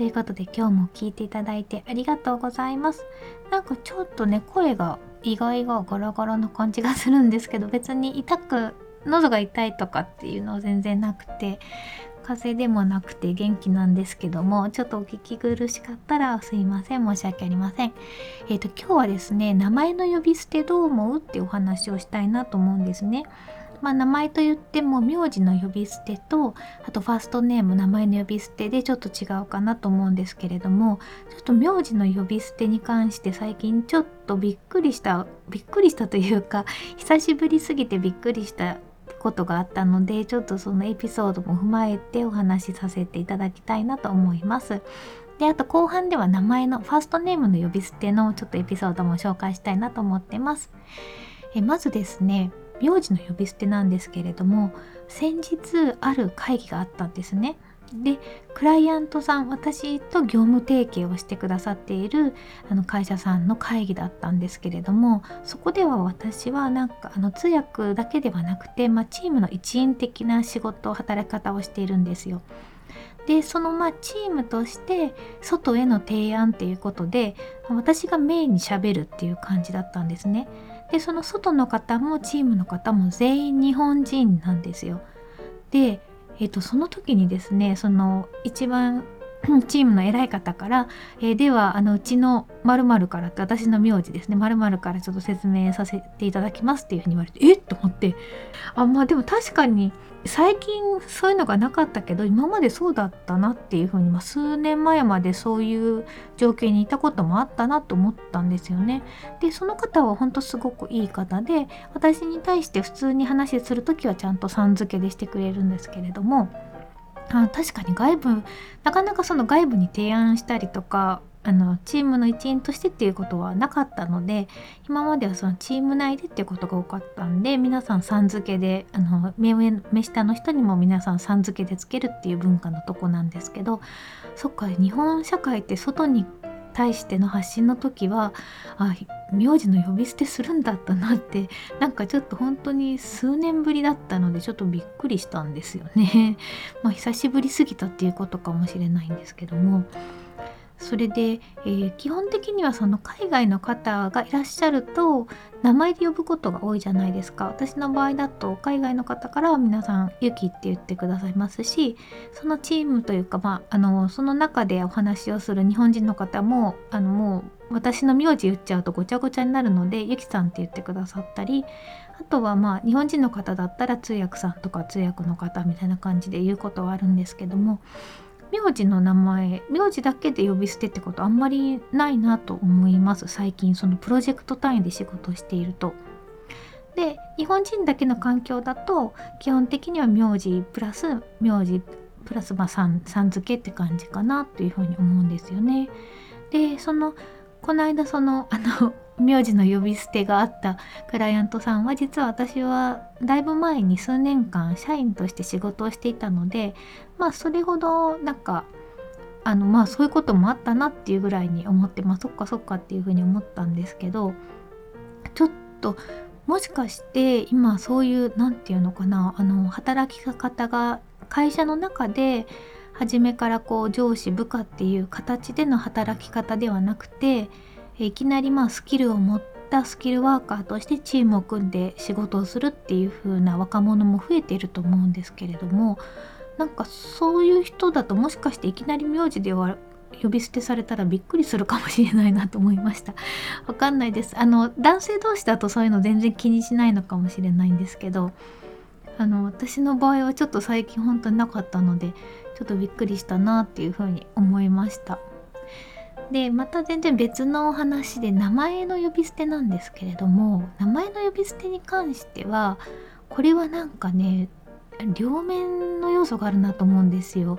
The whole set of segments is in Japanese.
ということで今日も聞いていただいてありがとうございます。なんかちょっとね、声が意外がガラガラな感じがするんですけど、別に痛く、喉が痛いとかっていうのは全然なくて、風邪でもなくて元気なんですけども、ちょっとお聞き苦しかったらすいません。申し訳ありません。えっ、ー、と、今日はですね、名前の呼び捨てどう思うっていうお話をしたいなと思うんですね。まあ、名前と言っても名字の呼び捨てとあとファーストネーム名前の呼び捨てでちょっと違うかなと思うんですけれどもちょっと名字の呼び捨てに関して最近ちょっとびっくりしたびっくりしたというか久しぶりすぎてびっくりしたことがあったのでちょっとそのエピソードも踏まえてお話しさせていただきたいなと思います。であと後半では名前のファーストネームの呼び捨てのちょっとエピソードも紹介したいなと思ってます。えまずですね名字の呼び捨てなんですけれども先日ある会議があったんですね。でクライアントさん私と業務提携をしてくださっているあの会社さんの会議だったんですけれどもそこでは私はなんかあの通訳だけではなくて、まあ、チームの一員的な仕事働き方をしているんですよ。でそのまあチームとして外への提案っていうことで私がメインにしゃべるっていう感じだったんですね。でその外の方もチームの方も全員日本人なんですよ。で、えーと、その時にですねその一番 チームの偉い方から「えー、ではあのうちの〇〇から」って私の名字ですね〇〇からちょっと説明させていただきますっていうふうに言われてえ？っと思ってあまあでも確かに最近そういうのがなかったけど今までそうだったなっていうふうに、まあ、数年前までそういう状況にいたこともあったなと思ったんですよね。でその方は本当すごくいい方で私に対して普通に話する時はちゃんとさん付けでしてくれるんですけれどもあ確かに外部なかなかその外部に提案したりとかあのチームの一員としてっていうことはなかったので今まではそのチーム内でっていうことが多かったんで皆さんさん付けであの目上目下の人にも皆さんさん付けでつけるっていう文化のとこなんですけどそっか日本社会って外に対しての発信の時はあ名字の呼び捨てするんだったなってなんかちょっと本当に数年ぶりだったのでちょっとびっくりしたんですよね。まあ久しぶりすぎたっていうことかもしれないんですけども。それで、えー、基本的にはその海外の方がいらっしゃると名前で呼ぶことが多いじゃないですか。私の場合だと海外の方からは皆さん「ユキ」って言ってくださいますしそのチームというか、まあ、あのその中でお話をする日本人の方もあのもう私の名字言っちゃうとごちゃごちゃになるので「ユキさん」って言ってくださったりあとはまあ日本人の方だったら通訳さんとか通訳の方みたいな感じで言うことはあるんですけども名字の名前名字だけで呼び捨てってことあんまりないなと思います最近そのプロジェクト単位で仕事をしていると。で日本人だけの環境だと基本的には名字プラス名字プラスまあさんさん付けって感じかなというふうに思うんですよね。でそのこの間そのあの名字の呼び捨てがあったクライアントさんは実は私はだいぶ前に数年間社員として仕事をしていたのでまあそれほどなんかあのまあそういうこともあったなっていうぐらいに思ってまあそっかそっかっていうふうに思ったんですけどちょっともしかして今そういう何て言うのかなあの働き方が会社の中で初めからこう上司部下っていう形での働き方ではなくていきなりまあスキルを持ったスキルワーカーとしてチームを組んで仕事をするっていう風な若者も増えていると思うんですけれどもなんかそういう人だともしかしていきなり名字では呼び捨てされたらびっくりするかもしれないなと思いました。わかんないです。あの男性同士だとそういうの全然気にしないのかもしれないんですけどあの私の場合はちょっと最近本当になかったのでちょっとびっくりしたなっていうふうに思いました。でまた全然別のお話で名前の呼び捨てなんですけれども名前の呼び捨てに関してはこれはなんかね両面の要素があるなと思うんですよ。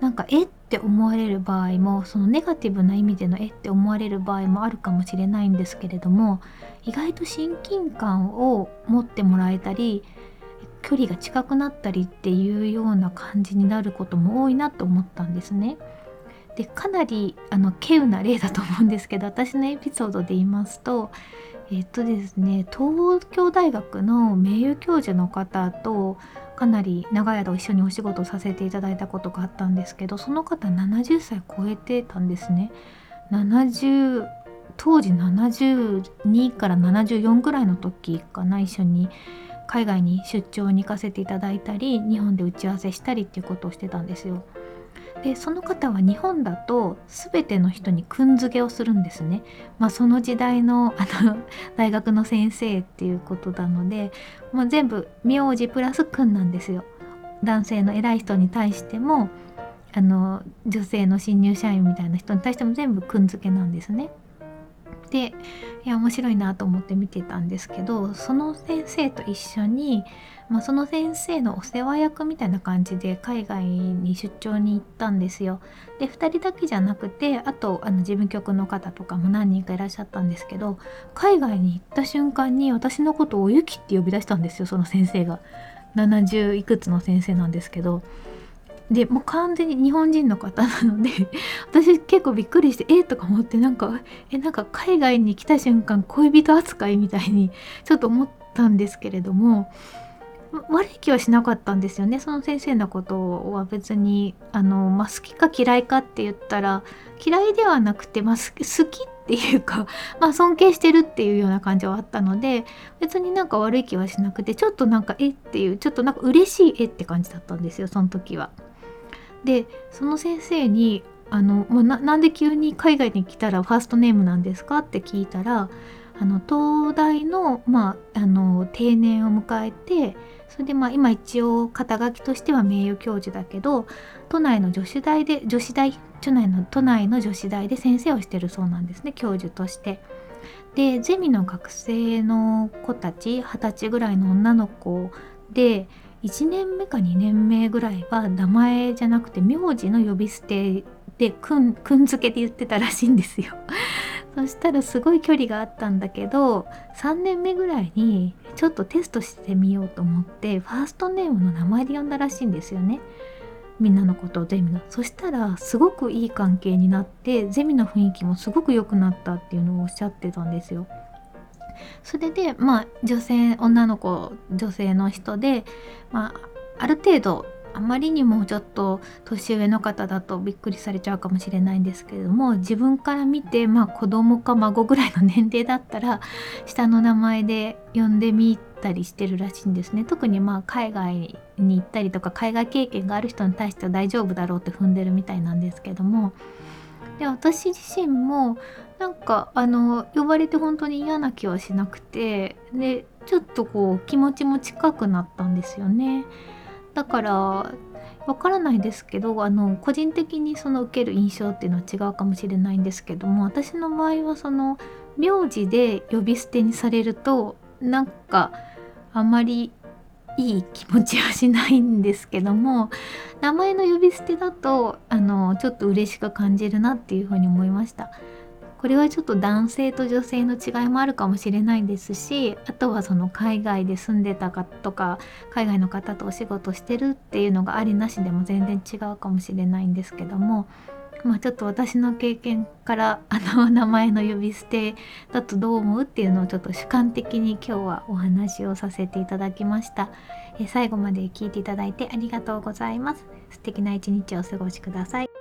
なんかえって思われる場合もそのネガティブな意味でのえって思われる場合もあるかもしれないんですけれども意外と親近感を持ってもらえたり距離が近くなったりっていうような感じになることも多いなと思ったんですね。でかなりあの稀有な例だと思うんですけど私のエピソードで言いますとえっとですね東京大学の名誉教授の方とかなり長い間一緒にお仕事させていただいたことがあったんですけどその方70歳超えてたんですね。70当時72から74ぐらいの時かな一緒に海外に出張に行かせていただいたり日本で打ち合わせしたりっていうことをしてたんですよ。でその方は日本だと全ての人にくんづけをするんですね。まあ、その時代のあの 大学の先生っていうことなので、まあ、全部名字プラスくんなんですよ。男性の偉い人に対してもあの女性の新入社員みたいな人に対しても全部くんづけなんですね。でいや面白いなと思って見てたんですけどその先生と一緒にまあ、その先生のお世話役みたいな感じで海外に出張に行ったんですよ。で2人だけじゃなくてあとあの事務局の方とかも何人かいらっしゃったんですけど海外に行った瞬間に私のことをおゆきって呼び出したんですよその先生が。70いくつの先生なんですけど。でもう完全に日本人の方なので 私結構びっくりしてえとか思ってなんかえなんか海外に来た瞬間恋人扱いみたいに ちょっと思ったんですけれども悪い気はしなかったんですよねその先生のことは別にあの、まあ、好きか嫌いかって言ったら嫌いではなくて、まあ、好きっていうか、まあ、尊敬してるっていうような感じはあったので別になんか悪い気はしなくてちょっとなんかえっていうちょっとなんか嬉しいえって感じだったんですよその時は。でその先生にあの、まあ、なんで急に海外に来たらファーストネームなんですかって聞いたらあの東大の,、まあ、あの定年を迎えてそれでまあ今一応肩書きとしては名誉教授だけど都内の女子大で女子大都内の都内の女子大で先生をしてるそうなんですね教授として。でゼミの学生の子たち二十歳ぐらいの女の子で1年目か2年目ぐらいは名前じゃなくて名字の呼び捨てでくんくんづけで言ってたらしいんですよ。そしたらすごい距離があったんだけど3年目ぐらいにちょっとテストしてみようと思ってファーストネームの名前で呼んだらしいんですよね。みんなのことをゼミのそしたらすごくいい関係になってゼミの雰囲気もすごく良くなったっていうのをおっしゃってたんですよ。それでまあ女性女の子女性の人で、まあ、ある程度あまりにもちょっと年上の方だとびっくりされちゃうかもしれないんですけれども自分から見てまあ子供か孫ぐらいの年齢だったら下の名前で呼んでみたりしてるらしいんですね。特にまあ海外に行ったりとか海外経験がある人に対しては大丈夫だろうって踏んでるみたいなんですけどもで私自身もなんかあの呼ばれて本当に嫌な気はしなくてでちょっとこう気持ちも近くなったんですよね。だからわからないですけどあの個人的にその受ける印象っていうのは違うかもしれないんですけども私の場合はその名字で呼び捨てにされるとなんかあまりいい気持ちはしないんですけども名前の呼び捨てだとあのちょっと嬉しく感じるなっていうふうに思いました。これはちょっと男性と女性の違いもあるかもしれないですしあとはその海外で住んでたかとか海外の方とお仕事してるっていうのがありなしでも全然違うかもしれないんですけどもまあちょっと私の経験から あの名前の呼び捨てだとどう思うっていうのをちょっと主観的に今日はお話をさせていただきました。え最後まで聞いていただいてありがとうございます。素敵な一日をお過ごしください。